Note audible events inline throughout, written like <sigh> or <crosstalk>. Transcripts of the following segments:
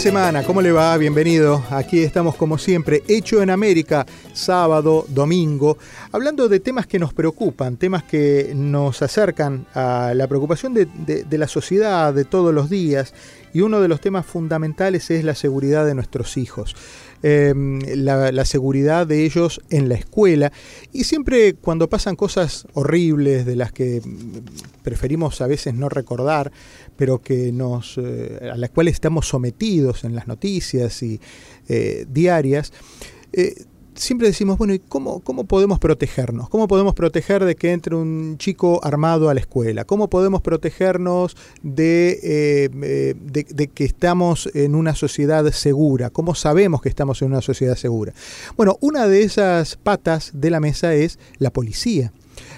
Semana, ¿cómo le va? Bienvenido. Aquí estamos como siempre, Hecho en América, sábado, domingo, hablando de temas que nos preocupan, temas que nos acercan a la preocupación de, la sociedad de todos los días. Y uno de los temas fundamentales es la seguridad de nuestros hijos. La, la seguridad de ellos en la escuela. Y siempre cuando pasan cosas horribles de las que mm, preferimos a veces no recordar, pero que nos, eh, a las cuales estamos sometidos en las noticias y eh, diarias, eh, siempre decimos, bueno, ¿y cómo, cómo podemos protegernos? ¿Cómo podemos proteger de que entre un chico armado a la escuela? ¿Cómo podemos protegernos de, de que estamos en una sociedad segura? ¿Cómo sabemos que estamos en una sociedad segura? Bueno, una de esas patas de la mesa es la policía.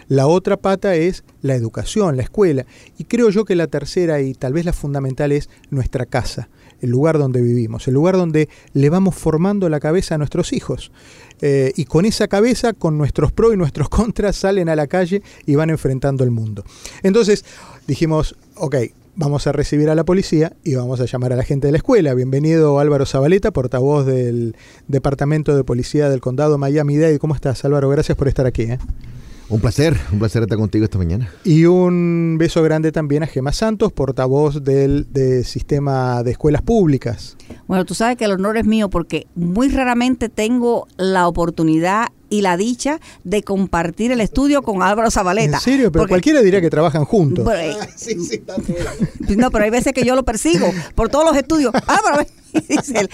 La otra pata es la educación, la escuela. Y creo yo que la tercera y tal vez la fundamental es nuestra casa, el lugar donde vivimos, el lugar donde le vamos formando la cabeza a nuestros hijos. Eh, y con esa cabeza, con nuestros pros y nuestros <laughs> contras, salen a la calle y van enfrentando el mundo. Entonces dijimos, ok, vamos a recibir a la policía y vamos a llamar a la gente de la escuela. Bienvenido Álvaro Zabaleta, portavoz del Departamento de Policía del Condado Miami-Dade. ¿Cómo estás Álvaro? Gracias por estar aquí. ¿eh? Un placer, un placer estar contigo esta mañana. Y un beso grande también a Gema Santos, portavoz del, de Sistema de Escuelas Públicas. Bueno, tú sabes que el honor es mío porque muy raramente tengo la oportunidad y la dicha de compartir el estudio con Álvaro Zabaleta. ¿En serio? Pero Porque- cualquiera diría que trabajan juntos. Pero, eh, no, pero hay veces que yo lo persigo por todos los estudios. <laughs> Álvaro, <laughs> él,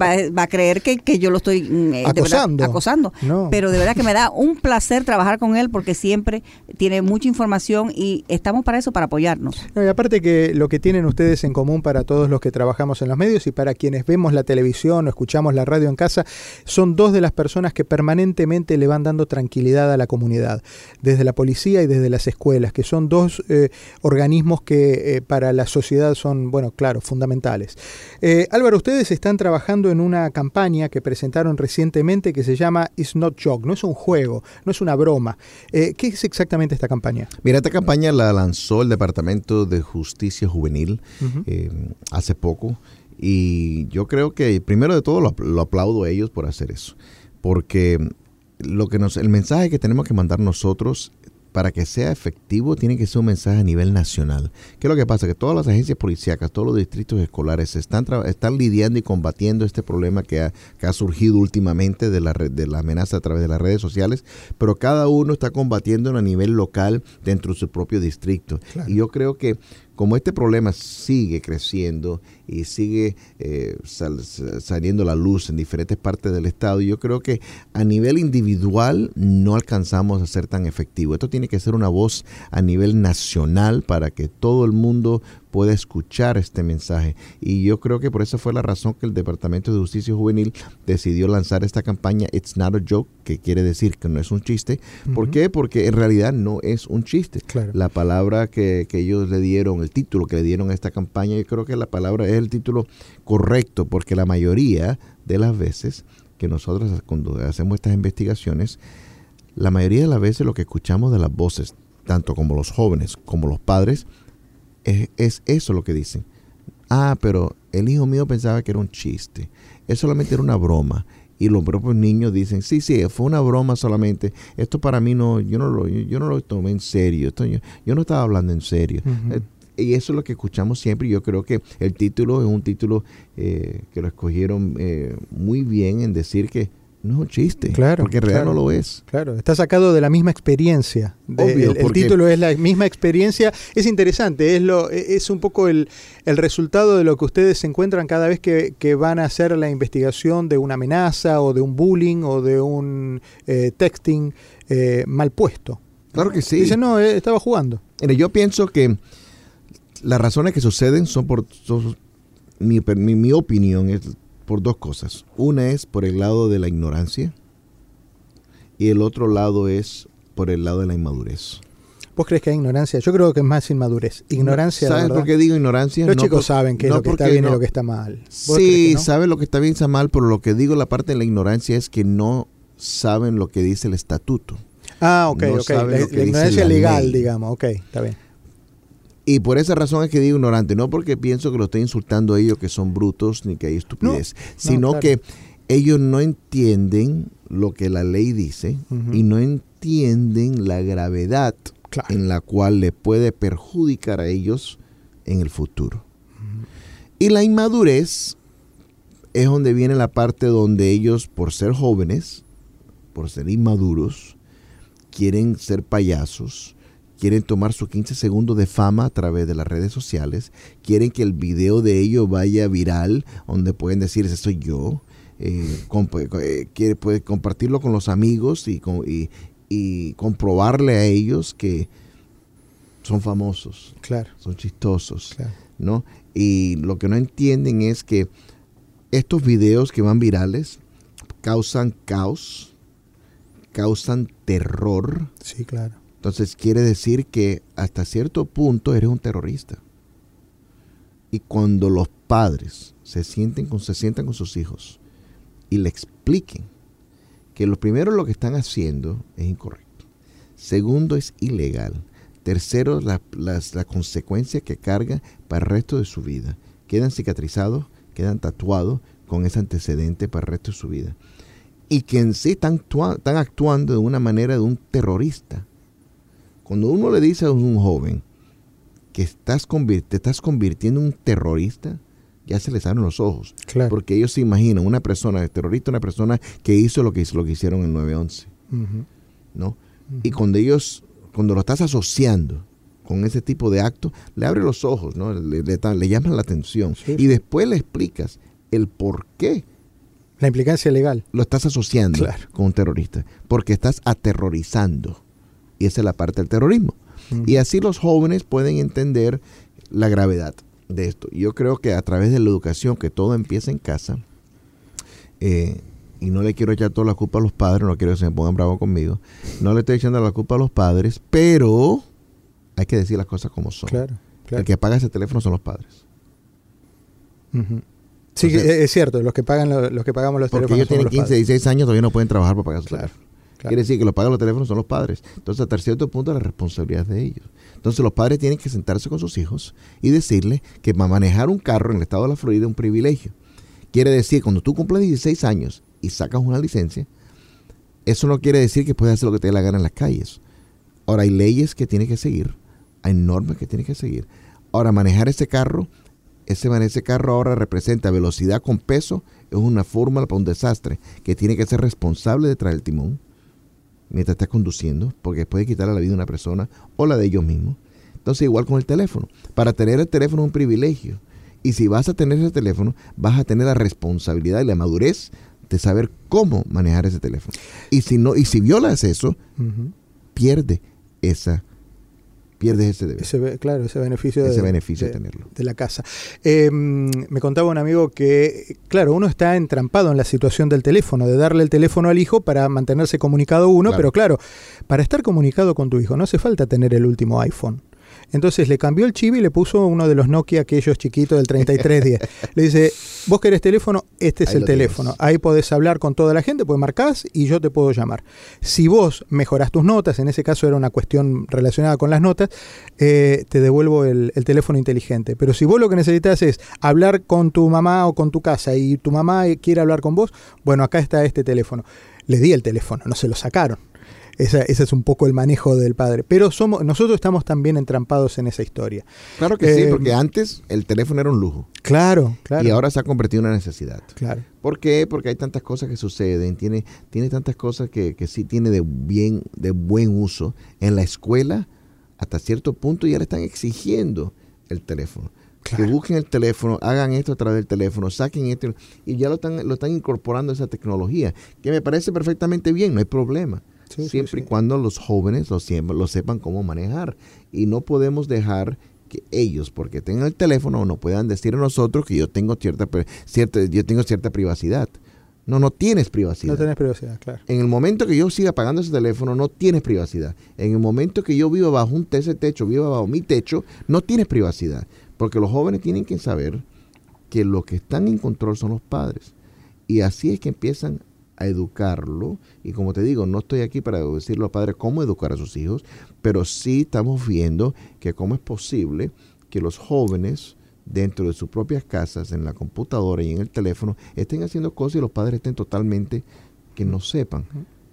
va, va a creer que, que yo lo estoy mm, eh, de verdad, Acosando. acosando. No. Pero de verdad que me da un placer trabajar con él porque siempre tiene mucha información y estamos para eso, para apoyarnos. No, y aparte que lo que tienen ustedes en común para todos los que trabajamos en los medios y para quienes vemos la televisión o escuchamos la radio en casa, son dos de las personas que permanentemente le van dando tranquilidad a la comunidad, desde la policía y desde las escuelas, que son dos eh, organismos que eh, para la sociedad son, bueno, claro, fundamentales. Eh, Álvaro, ustedes están trabajando en una campaña que presentaron recientemente que se llama It's Not Joke, no es un juego, no es una broma. ¿Qué es exactamente esta campaña? Mira, esta campaña la lanzó el Departamento de Justicia Juvenil hace poco y yo creo que primero de todo lo, apl- lo aplaudo a ellos por hacer eso, porque lo que nos, el mensaje que tenemos que mandar nosotros para que sea efectivo tiene que ser un mensaje a nivel nacional. ¿Qué es lo que pasa? Que todas las agencias policíacas, todos los distritos escolares están, están lidiando y combatiendo este problema que ha, que ha surgido últimamente de la, de la amenaza a través de las redes sociales, pero cada uno está combatiendo a nivel local dentro de su propio distrito. Y yo creo que como este problema sigue creciendo y sigue eh, sal- saliendo la luz en diferentes partes del estado, yo creo que a nivel individual no alcanzamos a ser tan efectivos. Esto tiene que ser una voz a nivel nacional para que todo el mundo pueda escuchar este mensaje. Y yo creo que por esa fue la razón que el Departamento de Justicia Juvenil decidió lanzar esta campaña It's Not a Joke, que quiere decir que no es un chiste. ¿Por qué? Porque en realidad no es un chiste. Claro. La palabra que, que ellos le dieron, el título que le dieron a esta campaña, yo creo que la palabra es el título correcto, porque la mayoría de las veces que nosotros cuando hacemos estas investigaciones, la mayoría de las veces lo que escuchamos de las voces, tanto como los jóvenes como los padres, es, es eso lo que dicen. Ah, pero el hijo mío pensaba que era un chiste. Es solamente era una broma. Y los propios niños dicen, sí, sí, fue una broma solamente. Esto para mí no, yo no lo, yo no lo tomé en serio. Esto yo, yo no estaba hablando en serio. Eh, y eso es lo que escuchamos siempre. y Yo creo que el título es un título eh, que lo escogieron eh, muy bien en decir que no es un chiste. Claro, Porque en realidad claro. no lo es. Claro, está sacado de la misma experiencia. De- Obvio, el, título es la misma experiencia. Es interesante, es, lo, es un poco el, el resultado de lo que ustedes encuentran cada vez que, que van a hacer la investigación de una amenaza o de un bullying o de un eh, texting eh, mal puesto. Claro que sí. Dicen, no, eh, estaba jugando. Mire, yo pienso que las razones que suceden son por, son- mi, mi, mi opinión es por dos cosas. Una es por el lado de la ignorancia y el otro lado es por el lado de la inmadurez. ¿Vos crees que hay ignorancia? Yo creo que es más inmadurez. Ignorancia. ¿Sabes por qué digo ignorancia? Los No chicos por- saben qué es no lo que está bien y no- lo que está mal. ¿Vos crees Sí, saben lo que está bien y está mal, pero lo que digo, la parte de la ignorancia es que no saben lo que dice el estatuto. Ah, ok, ok. La, la ignorancia legal, ley. digamos. Ok, está bien. Y por esa razón es que digo ignorante, no porque pienso que lo estoy insultando a ellos que son brutos ni que hay estupidez, sino claro. que ellos no entienden lo que la ley dice y no entienden la gravedad Claro. en la cual le puede perjudicar a ellos en el futuro. Y la inmadurez es donde viene la parte donde ellos, por ser jóvenes, por ser inmaduros, quieren ser payasos, quieren tomar sus 15 segundos de fama a través de las redes sociales, quieren que el video de ellos vaya viral, donde pueden decir, ese soy yo, eh, comp- eh, quiere, puede compartirlo con los amigos y, con- y- y comprobarle a ellos que son famosos, Claro, son chistosos, claro. ¿no? Y lo que no entienden es que estos videos que van virales causan caos, causan terror, Sí, claro. Entonces quiere decir que hasta cierto punto eres un terrorista. Y cuando los padres se sienten con, se sientan con sus hijos y le expliquen que lo primero lo que están haciendo es incorrecto. Segundo es ilegal. Tercero, la, las- la consecuencia que carga para el resto de su vida. Quedan cicatrizados, quedan tatuados con ese antecedente para el resto de su vida. Y que en sí están, están actuando de una manera de un terrorista. Cuando uno le dice a un joven que estás te estás convirtiendo en un terrorista, ya se les abren los ojos. Claro. Porque ellos se imaginan una persona terrorista, una persona que hizo lo que, hizo, lo que hicieron en el 9-11. Ujú. ¿no? Y cuando ellos, cuando lo estás asociando con ese tipo de acto, le abre los ojos, ¿no? Le, le, le llaman la atención. Sí. Y después le explicas el por qué La implicancia legal. lo estás asociando Claro. con un terrorista. Porque estás aterrorizando. Y esa es la parte del terrorismo. Y así los jóvenes pueden entender la gravedad de esto. Yo creo que a través de la educación, que todo empieza en casa, eh, y no le quiero echar toda la culpa a los padres, no quiero que se me pongan bravos conmigo, no le estoy echando la culpa a los padres, pero hay que decir las cosas como son. Claro, claro. El que paga ese teléfono son los padres. Sí, Entonces- es cierto, los que pagan lo- los que pagamos los Porque teléfonos ellos somos tienen los 15, padres. 16 años, todavía no pueden trabajar para pagar su Claro, teléfono. Quiere decir que los pagan los teléfonos son los padres. Entonces, hasta cierto punto, la responsabilidad es de ellos. Entonces, los padres tienen que sentarse con sus hijos y decirle que manejar un carro en el estado de la Florida es un privilegio. Quiere decir, cuando tú cumples 16 años y sacas una licencia, eso no quiere decir que puedes hacer lo que te dé la gana en las calles. Ahora, hay leyes que tienes que seguir, hay normas que tienes que seguir. Ahora, manejar ese carro, ese, ese carro ahora representa velocidad con peso, es una fórmula para un desastre, que tiene que ser responsable detrás del timón mientras estás conduciendo, porque puede quitarle la vida a una persona o la de ellos mismos. Entonces, igual con el teléfono. Para tener el teléfono es un privilegio. Y si vas a tener ese teléfono, vas a tener la responsabilidad y la madurez de saber cómo manejar ese teléfono. Y si no, y si violas eso, Ujú. pierde esa, pierdes ese deber. Ese, claro, ese beneficio, Ese de, beneficio de de- tenerlo. de la casa. Eh, me contaba un amigo que, claro, uno está entrampado en la situación del teléfono, de darle el teléfono al hijo para mantenerse comunicado uno, Claro. pero claro, para estar comunicado con tu hijo no hace falta tener el último iPhone. Entonces le cambió el chip y le puso uno de los Nokia aquellos chiquitos del 3310. <laughs> le dice, vos querés teléfono, este es Ahí el teléfono. tienes. Ahí podés hablar con toda la gente, pues marcás y yo te puedo llamar. Si vos mejorás tus notas, en ese caso era una cuestión relacionada con las notas, eh, te devuelvo el, el teléfono inteligente. Pero si vos lo que necesitas es hablar con tu mamá o con tu casa y tu mamá quiere hablar con vos, bueno, acá está este teléfono. Le di el teléfono, no se lo sacaron. Ese es un poco el manejo del padre. Pero somos, nosotros estamos también entrampados en esa historia. Claro que sí, Eh, porque antes el teléfono era un lujo Claro, claro. y ahora se ha convertido en una necesidad. Claro. ¿Por qué? Porque hay tantas cosas que suceden, tiene, tiene tantas cosas que, que sí tiene de bien, de buen uso. En la escuela, hasta cierto punto ya le están exigiendo el teléfono. Que busquen el teléfono, hagan esto a través del teléfono, saquen esto y ya lo están, lo están incorporando a esa tecnología, que me parece perfectamente bien, no hay problema. Sí, siempre sí. y cuando los jóvenes lo, sepan cómo manejar. Y no podemos dejar que ellos, porque tengan el teléfono, no puedan decir a nosotros que yo tengo cierta, cierta, yo tengo cierta privacidad. No, no tienes privacidad. No tenés privacidad, claro. En el momento que yo siga pagando ese teléfono, no tienes privacidad. En el momento que yo viva bajo un ese techo, viva bajo mi techo, no tienes privacidad. Porque los jóvenes tienen que saber que los que están en control son los padres. Y así es que empiezan a educarlo. Y como te digo, no estoy aquí para decirle a los padres cómo educar a sus hijos, pero sí estamos viendo que cómo es posible que los jóvenes dentro de sus propias casas, en la computadora y en el teléfono, estén haciendo cosas y los padres estén totalmente que no sepan.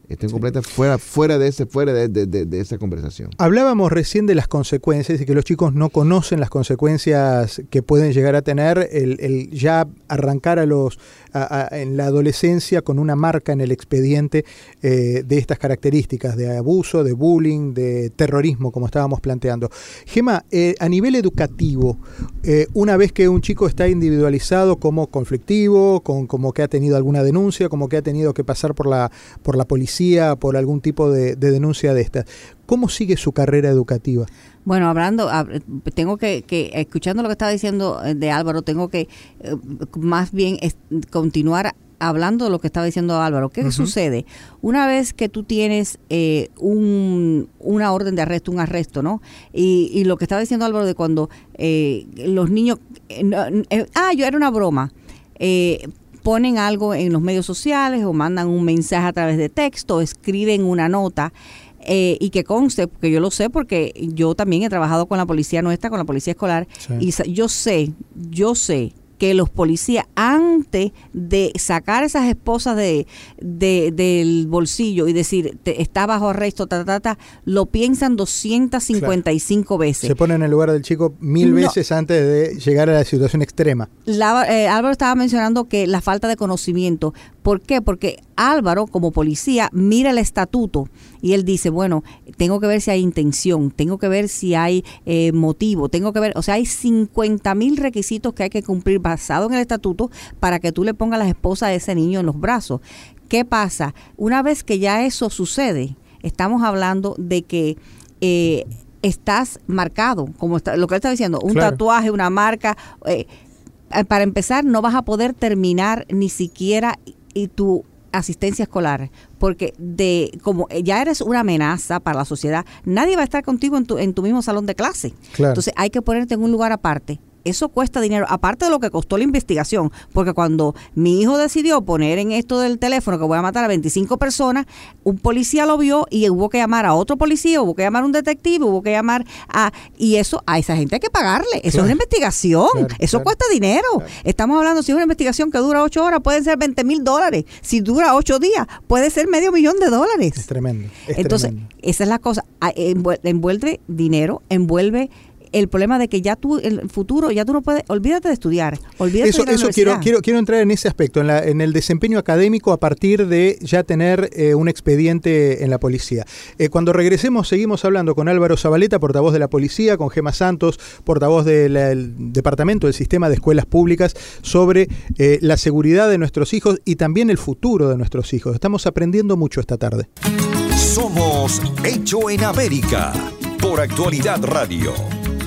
Estén completamente fuera, fuera de ese, fuera de, de- de- de esa conversación. Hablábamos recién de las consecuencias y que los chicos no conocen las consecuencias que pueden llegar a tener el, el ya arrancar a los a- a- en la adolescencia con una marca en el expediente eh, de estas características de abuso, de bullying, de terrorismo, como estábamos planteando. Gema, eh, a nivel educativo, eh, una vez que un chico está individualizado como conflictivo, con, como que ha tenido alguna denuncia, como que ha tenido que pasar por la, por la policía, por algún tipo de, de denuncia de esta, ¿cómo sigue su carrera educativa? Bueno, hablando, hab- tengo que, que, escuchando lo que estaba diciendo eh, de Álvaro, tengo que eh, más bien es- continuar hablando de lo que estaba diciendo Álvaro. ¿Qué sucede? Una vez que tú tienes eh, un, una orden de arresto, un arresto, ¿no? Y, y lo que estaba diciendo Álvaro de cuando eh, los niños... eh, no, ah, yo era una broma. Ponen algo en los medios sociales o mandan un mensaje a través de texto, o escriben una nota eh, y que conste, porque yo lo sé porque yo también he trabajado con la policía nuestra, con la policía escolar, Sí. y yo sé, yo sé que los policías antes de sacar esas esposas de, de- del bolsillo y decir te- está bajo arresto, ta, ta, ta, lo piensan 255 veces. Se pone en el lugar del chico mil No. veces antes de llegar a la situación extrema. La- eh, Álvaro estaba mencionando que la falta de conocimiento. ¿Por qué? Porque Álvaro, como policía, mira el estatuto y él dice, bueno, tengo que ver si hay intención, tengo que ver si hay eh, motivo, tengo que ver, o sea, hay 50 mil requisitos que hay que cumplir basado en el estatuto para que tú le pongas las esposas de ese niño en los brazos. ¿Qué pasa? Una vez que ya eso sucede, estamos hablando de que... eh, estás marcado, como está, lo que él está diciendo, un Claro. tatuaje, una marca, eh, eh, para empezar, no vas a poder terminar ni siquiera y, tu asistencia escolar, porque de como ya eres una amenaza para la sociedad, nadie va a estar contigo en tu, en tu mismo salón de clase. Claro. Entonces hay que ponerte en un lugar aparte. Eso cuesta dinero, aparte de lo que costó la investigación, porque cuando mi hijo decidió poner en esto del teléfono que voy a matar a 25 personas, un policía lo vio y hubo que llamar a otro policía, hubo que llamar a un detective, hubo que llamar a... Y eso, a esa gente hay que pagarle. Eso es una investigación, Claro, eso claro. cuesta dinero. Estamos hablando, si es una investigación que dura ocho horas, pueden ser 20 mil dólares. Si dura ocho días, puede ser medio millón de Es dólares. tremendo. es Entonces, tremendo. esa es la cosa. Ah, envuel- Envuelve dinero, envuelve el problema de que ya tú, el futuro, ya tú no puedes, olvídate de estudiar, olvídate Eso, de la eso quiero, quiero, quiero entrar en ese aspecto, en, la- en el desempeño académico a partir de ya tener eh, un expediente en la policía. Eh, cuando regresemos seguimos hablando con Álvaro Zabaleta, portavoz de la policía, con Gema Santos, portavoz del el Departamento del Sistema de Escuelas Públicas, sobre eh, la seguridad de nuestros hijos y también el futuro de nuestros hijos. Estamos aprendiendo mucho esta tarde. Somos Hecho en América por Actualidad Radio.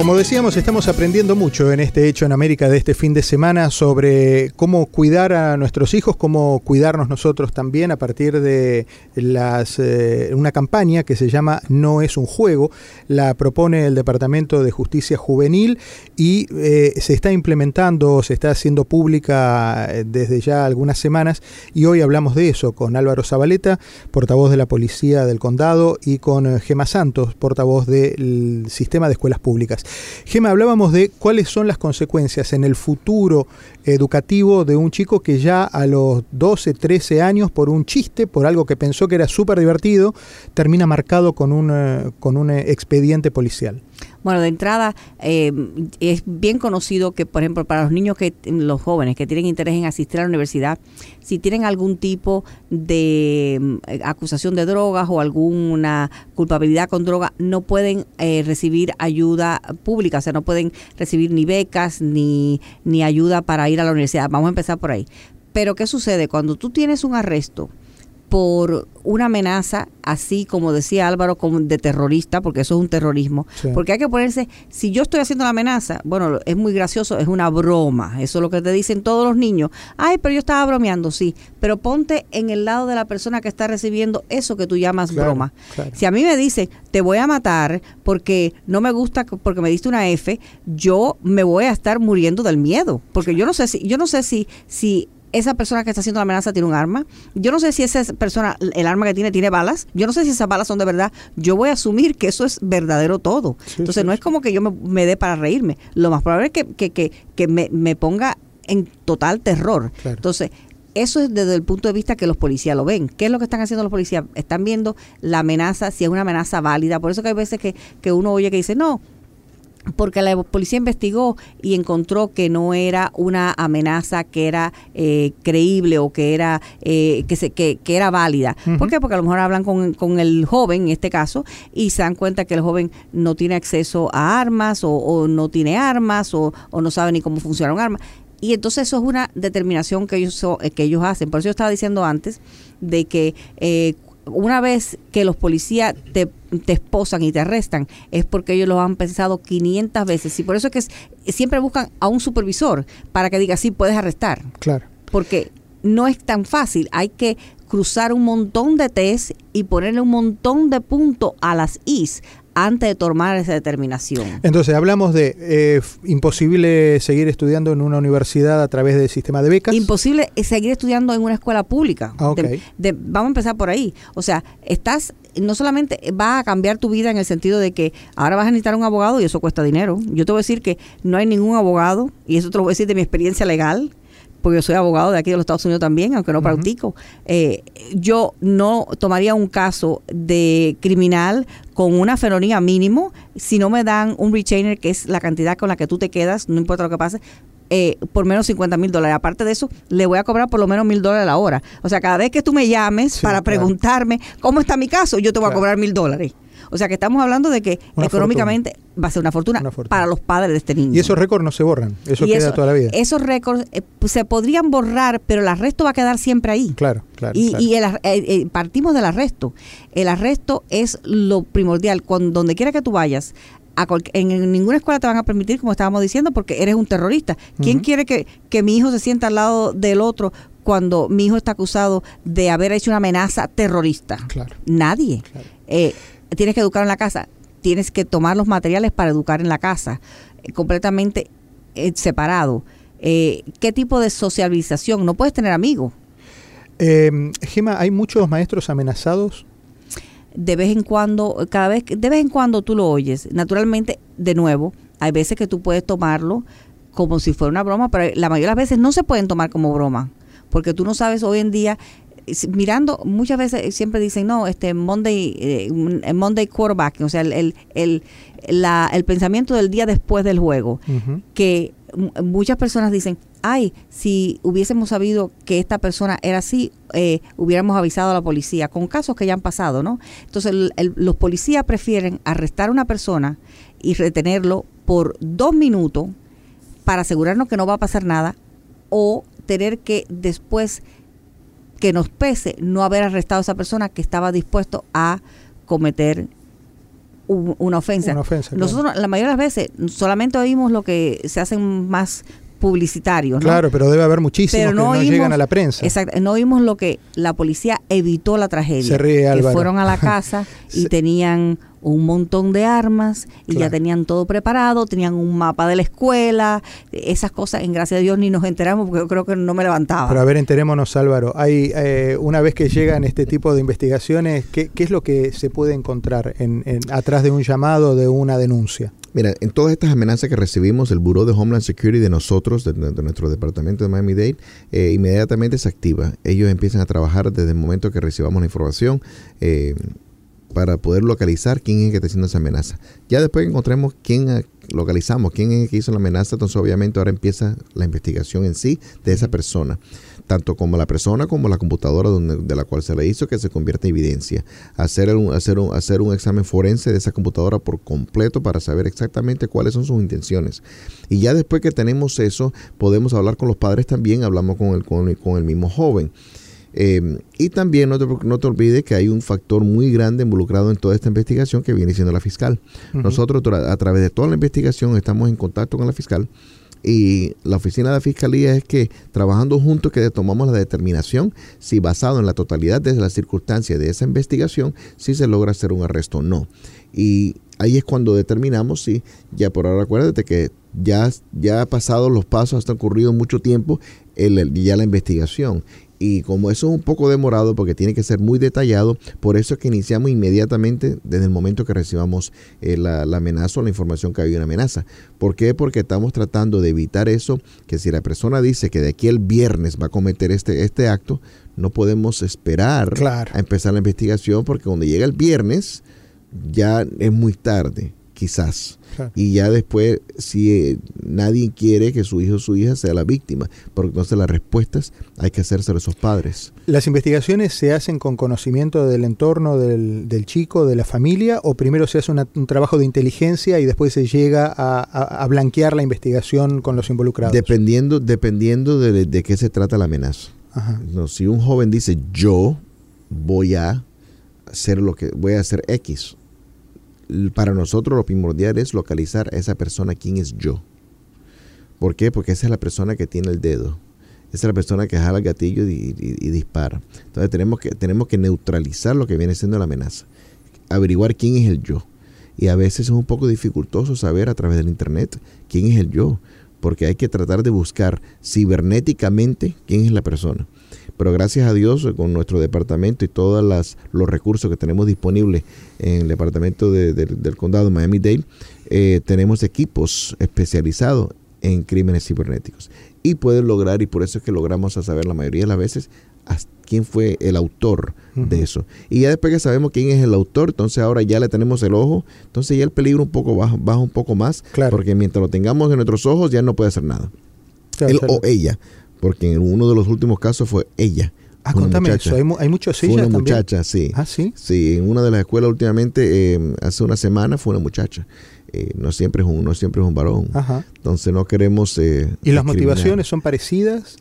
Como decíamos, estamos aprendiendo mucho en este hecho en América de este fin de semana sobre cómo cuidar a nuestros hijos, cómo cuidarnos nosotros también a partir de las, eh, una campaña que se llama No es un juego. La propone el Departamento de Justicia Juvenil y eh, se está implementando, se está haciendo pública eh, desde ya algunas semanas y hoy hablamos de eso con Álvaro Zabaleta, portavoz de la Policía del Condado, y con Gema Santos, portavoz del Sistema de Escuelas Públicas. Gema, hablábamos de cuáles son las consecuencias en el futuro educativo de un chico que ya a los 12, 13 años, por un chiste, por algo que pensó que era súper divertido, termina marcado con un, eh, con un eh, expediente policial. Bueno, de entrada, eh, es bien conocido que, por ejemplo, para los niños, que los jóvenes que tienen interés en asistir a la universidad, si tienen algún tipo de mm, acusación de drogas o alguna culpabilidad con droga, no pueden eh, recibir ayuda pública, o sea, no pueden recibir ni becas ni, ni ayuda para ir a la universidad. Vamos a empezar por ahí. Pero, ¿qué sucede? Cuando tú tienes un arresto, por una amenaza, así como decía Álvaro, como de terrorista, porque eso es un terrorismo. Porque hay que ponerse, si yo estoy haciendo la amenaza, bueno, es muy gracioso, es una broma, eso es lo que te dicen todos los niños. Ay, pero yo estaba bromeando, sí, pero ponte en el lado de la persona que está recibiendo eso que tú llamas broma. Si a mí me dicen, te voy a matar porque no me gusta, porque me diste una F, yo me voy a estar muriendo del miedo, porque yo no sé si, yo no sé si, si esa persona que está haciendo la amenaza tiene un arma. Yo no sé si esa persona, el arma que tiene, tiene balas. Yo no sé si esas balas son de verdad. Yo voy a asumir que eso es verdadero todo. Entonces no es como que yo me, dé para reírme. Lo más probable es que, que, que, me, me, ponga en total terror. Entonces, eso es desde el punto de vista que los policías lo ven. ¿Qué es lo que están haciendo los policías? Están viendo la amenaza, si es una amenaza válida. Por eso que hay veces que, que uno oye que dice, no, porque la policía investigó y encontró que no era una amenaza que era eh, creíble o que era eh, que, se, que, era válida. ¿Por qué? Porque a lo mejor hablan con, con, el joven en este caso y se dan cuenta que el joven no tiene acceso a armas o, no tiene armas o, o, no sabe ni cómo funciona un arma. Y entonces eso es una determinación que ellos, que ellos hacen. Por eso yo estaba diciendo antes de que eh, una vez que los policías te, te, esposan y te arrestan, es porque ellos lo han pensado 500 veces. Y por eso es que siempre buscan a un supervisor para que diga, sí, puedes arrestar. Claro. Porque no es tan fácil. Hay que cruzar un montón de test y ponerle un montón de puntos a las Is antes de tomar esa determinación. Entonces, hablamos de eh, imposible seguir estudiando en una universidad a través del sistema de becas. Imposible seguir estudiando en una escuela pública. Ah, vamos a empezar por ahí. O sea, estás no solamente va a cambiar tu vida en el sentido de que ahora vas a necesitar un abogado y eso cuesta dinero. Yo te voy a decir que no hay ningún abogado, y eso te lo voy a decir de mi experiencia legal, porque yo soy abogado de aquí de los Estados Unidos también, aunque no practico, eh, yo no tomaría un caso de criminal con una felonía mínimo si no me dan un retainer, que es la cantidad con la que tú te quedas, no importa lo que pase, eh, por menos 50 mil dólares. Aparte de eso, le voy a cobrar por lo menos mil dólares a la hora. O sea, cada vez que tú me llames para preguntarme cómo está mi caso, yo te voy a cobrar mil dólares. O sea que estamos hablando de que económicamente va a ser una fortuna, para los padres de este niño. Y esos récords no se borran, eso queda toda la vida. Esos récords eh, pues, se podrían borrar, pero el arresto va a quedar siempre ahí. Claro, claro. Y, y el, eh, eh, partimos del arresto. El arresto es lo primordial. Cuando, donde quiera que tú vayas, en ninguna escuela te van a permitir, como estábamos diciendo, porque eres un terrorista. ¿Quién quiere que, que mi hijo se sienta al lado del otro cuando mi hijo está acusado de haber hecho una amenaza terrorista? Claro. Nadie tienes que educar en la casa, tienes que tomar los materiales para educar en la casa, eh, completamente eh, separado. Eh, ¿Qué tipo de socialización? No puedes tener amigos. Eh, Gema, ¿hay muchos maestros amenazados? De vez en cuando, cada vez, de vez en cuando tú lo oyes. Naturalmente, de nuevo, hay veces que tú puedes tomarlo como si fuera una broma, pero la mayoría de las veces no se pueden tomar como broma, porque tú no sabes hoy en día mirando, muchas veces siempre dicen, no, este Monday, eh, Monday quarterback, o sea, el, el, la, el pensamiento del día después del juego, que muchas personas dicen, ay, si hubiésemos sabido que esta persona era así, eh, hubiéramos avisado a la policía, con casos que ya han pasado, ¿no? Entonces, los policías prefieren arrestar a una persona y retenerlo por dos minutos para asegurarnos que no va a pasar nada o tener que después que nos pese no haber arrestado a esa persona que estaba dispuesto a cometer una ofensa. Nosotros la mayoría de las veces solamente oímos lo que se hacen más publicitarios. Claro, pero debe haber muchísimos que no llegan a la prensa. Exacto, no vimos lo que la policía evitó la tragedia. Se ríe, que fueron a la <laughs> casa y tenían un montón de armas y ya tenían todo preparado, tenían un mapa de la escuela, esas cosas, en gracia a Dios ni nos enteramos porque yo creo que no me levantaba. Pero a ver, enterémonos Álvaro, hay eh, una vez que llegan este tipo de investigaciones, ¿qué, es lo que se puede encontrar en, atrás de un llamado, de una denuncia? Mira, en todas estas amenazas que recibimos, el Buró de Homeland Security de nosotros, de, nuestro departamento de Miami-Dade, eh, inmediatamente se activa. Ellos empiezan a trabajar desde el momento que recibamos la información. Eh, para poder localizar quién es el que está haciendo esa amenaza. Ya después que encontremos quién localizamos, quién es el que hizo la amenaza, entonces obviamente ahora empieza la investigación en sí de esa persona, tanto como la persona como la computadora donde, de la cual se le hizo que se convierte en evidencia. Hacer un, hacer, un, hacer un examen forense de esa computadora por completo para saber exactamente cuáles son sus intenciones. Y ya después que tenemos eso, podemos hablar con los padres también, hablamos con el, con, con el mismo joven. Em, y también no te, no te olvides que hay un factor muy grande involucrado en toda esta investigación que viene siendo la fiscal. Nosotros a través de toda la investigación estamos en contacto con la fiscal y la oficina de la fiscalía es que trabajando juntos que tomamos la determinación si basado en la totalidad de las circunstancias de esa investigación si se logra hacer un arresto o no. Y ahí es cuando determinamos si, ya por ahora acuérdate que ya, ya ha pasado los pasos, hasta ocurrido mucho tiempo el, ya la investigación y como eso es un poco demorado porque tiene que ser muy detallado, por eso es que iniciamos inmediatamente desde el momento que recibamos eh, la, amenaza o la información que había una amenaza. ¿Por qué? Porque estamos tratando de evitar eso, que si la persona dice que de aquí el viernes va a cometer este, este acto, no podemos esperar a empezar la investigación porque cuando llega el viernes ya es muy tarde, quizás. Y ya después, si eh, nadie quiere que su hijo o su hija sea la víctima, porque entonces las respuestas hay que hacerse a esos padres. ¿Las investigaciones se hacen con conocimiento del entorno del, chico, de la familia, o primero se hace un trabajo de inteligencia y después se llega a, blanquear la investigación con los involucrados? Dependiendo, dependiendo de, qué se trata la amenaza. No, si un joven dice yo voy a hacer lo que voy a hacer X para nosotros lo primordial es localizar a esa persona quién es yo. ¿Por qué? Porque esa es la persona que tiene el dedo. Esa es la persona que jala el gatillo y, dispara. Entonces tenemos que, tenemos que neutralizar lo que viene siendo la amenaza. Averiguar quién es el yo. Y a veces es un poco dificultoso saber a través del Internet quién es el yo. Porque hay que tratar de buscar cibernéticamente quién es la persona. Pero gracias a Dios, con nuestro departamento y todos los recursos que tenemos disponibles en el departamento del condado de Miami-Dade, eh, tenemos equipos especializados en crímenes cibernéticos. Y pueden lograr, y por eso es que logramos a saber la mayoría de las veces, quién fue el autor de eso. Y ya después que sabemos quién es el autor, entonces ahora ya le tenemos el ojo, entonces ya el peligro un poco baja, baja un poco más, porque mientras lo tengamos en nuestros ojos ya no puede hacer nada. Él o ella porque en uno de los últimos casos fue ella. Ah, contame eso, hay, hay muchos Fue una muchacha, sí. Ah, sí. Sí, en una de las escuelas últimamente, eh, hace una semana, fue una muchacha. Eh, no siempre es un, no siempre es un varón. Ajá. Entonces no queremos. Eh, ¿Y las motivaciones son parecidas?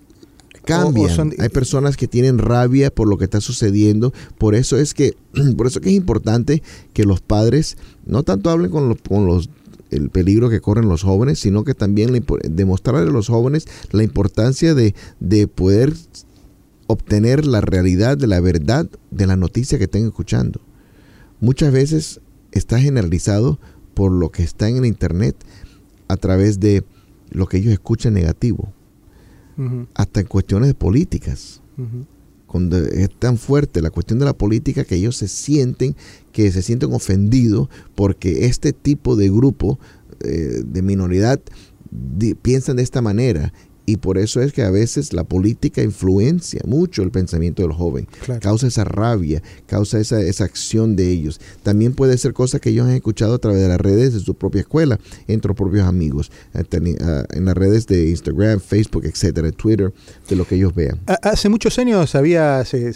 Cambian. Hay personas que tienen rabia por lo que está sucediendo. Por eso es que, <clears throat> por eso que es importante que los padres no tanto hablen con los, con los el peligro que corren los jóvenes, sino que también demostrarle a los jóvenes la importancia de, de poder obtener la realidad de la verdad de la noticia que estén escuchando. Muchas veces está generalizado por lo que está en el Internet a través de lo que ellos escuchan negativo, hasta en cuestiones políticas cuando es tan fuerte la cuestión de la política que ellos se sienten, que se sienten ofendidos porque este tipo de grupo eh, de minoridad piensan de esta manera y por eso es que a veces la política influencia mucho el pensamiento del joven, causa esa rabia, causa esa, esa acción de ellos. También puede ser cosas que ellos han escuchado a través de las redes de su propia escuela, entre propios amigos, eh, ah, en las redes de Instagram, Facebook, etcétera, Twitter, de lo que ellos vean. Hace muchos años había, se,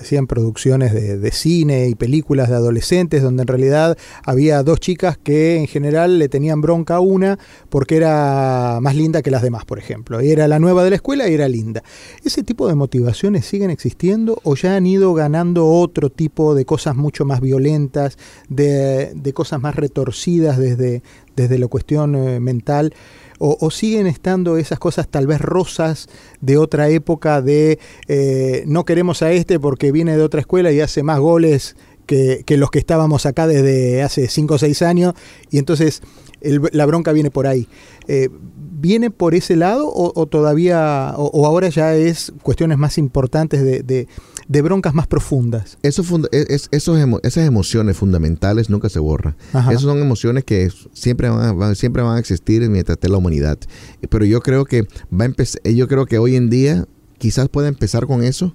hacían producciones de, de cine y películas de adolescentes donde en realidad había dos chicas que en general le tenían bronca a una porque era más linda que las demás, por ejemplo. Ejemplo, era la nueva de la escuela y era linda. ¿Ese tipo de motivaciones siguen existiendo o ya han ido ganando otro tipo de cosas mucho más violentas, de, cosas más retorcidas desde, desde la cuestión eh, mental? O, siguen estando esas cosas tal vez rosas de otra época de eh, no queremos a este porque viene de otra escuela y hace más goles que, los que estábamos acá desde hace 5 o 6 años y entonces la bronca viene por ahí. Eh, ¿Viene por ese lado o, todavía, o, ahora ya es cuestiones más importantes de, broncas más profundas? Eso es, esas emociones fundamentales nunca se borran. Esas son emociones que siempre van, siempre van a existir mientras esté la humanidad. Pero yo creo que va a empezar, yo creo que hoy en día quizás pueda empezar con eso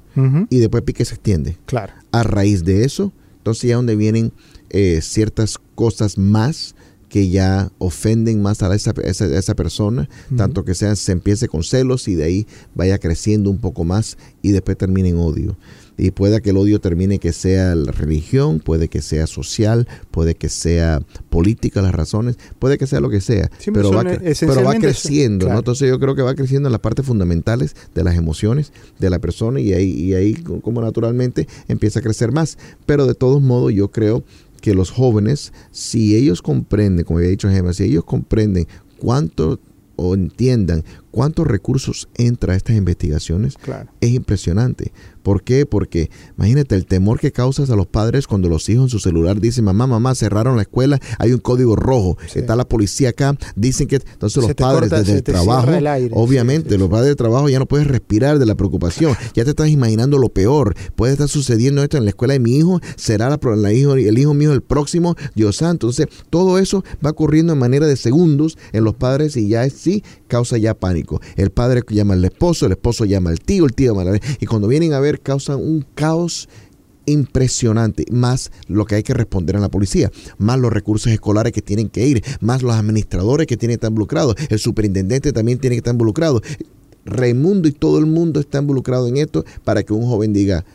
y después pique se extiende. Claro. A raíz de eso, entonces ya donde vienen eh, ciertas cosas más que ya ofenden más a esa, esa, persona, tanto que sea, se empiece con celos y de ahí vaya creciendo un poco más y después termine en odio. Y puede que el odio termine que sea la religión, puede que sea social, puede que sea política las razones, puede que sea lo que sea, pero va, pero va, creciendo. Entonces yo creo que va creciendo en las partes fundamentales de las emociones de la persona y ahí, y ahí como naturalmente empieza a crecer más. Pero de todos modos yo creo que los jóvenes, si ellos comprenden, como había dicho Gemma, si ellos comprenden cuánto o entiendan cuántos recursos entra a estas investigaciones, es impresionante. ¿Por qué? Porque imagínate el temor que causas a los padres cuando los hijos en su celular dicen, mamá, mamá, cerraron la escuela, hay un código rojo, está la policía acá, dicen que entonces los padres desde el trabajo, obviamente, los padres de trabajo ya no puedes respirar de la preocupación, <laughs> ya te estás imaginando lo peor, puede estar sucediendo esto en la escuela de mi hijo, será la, la hijo, el hijo mío el próximo, Dios santo. Entonces, todo eso va ocurriendo en manera de segundos en los padres y ya es sí causa ya pánico. El padre llama al esposo, el esposo llama al tío, el tío llama al y cuando vienen a ver causan un caos impresionante, más lo que hay que responder a la policía, más los recursos escolares que tienen que ir, más los administradores que tienen que estar involucrados, el superintendente también tiene que estar involucrado. Raimundo y todo el mundo está involucrado en esto para que un joven diga,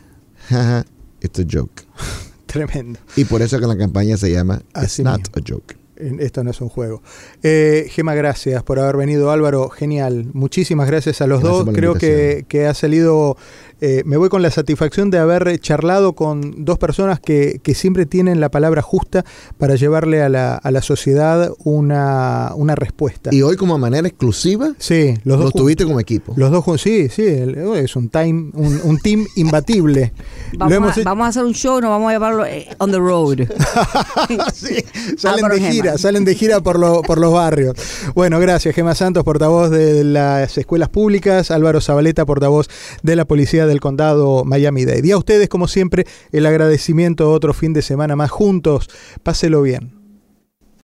jaja, it's a joke. <laughs> Tremendo. Y por eso que la campaña se llama It's not a joke esto no es un juego. Eh, Gema, gracias por haber venido. Álvaro, genial. Muchísimas gracias a los dos. Creo que, que, ha salido eh, me voy con la satisfacción de haber charlado con dos personas que, siempre tienen la palabra justa para llevarle a la, a la sociedad una, respuesta. Y hoy como manera exclusiva, sí, los dos tuviste como equipo. Los dos, sí, sí, es un, time, un, team <laughs> imbatible. vamos, a, hacer un show, nos vamos a llevarlo eh, on the road. <laughs> <laughs> salen de gira, salen de gira por, lo, por los barrios. Bueno, gracias, Gema Santos, portavoz de las escuelas públicas, Álvaro Zabaleta, portavoz de la Policía de condado Miami-Dade. Y a ustedes, como siempre, el agradecimiento otro fin de semana más juntos. Páselo bien.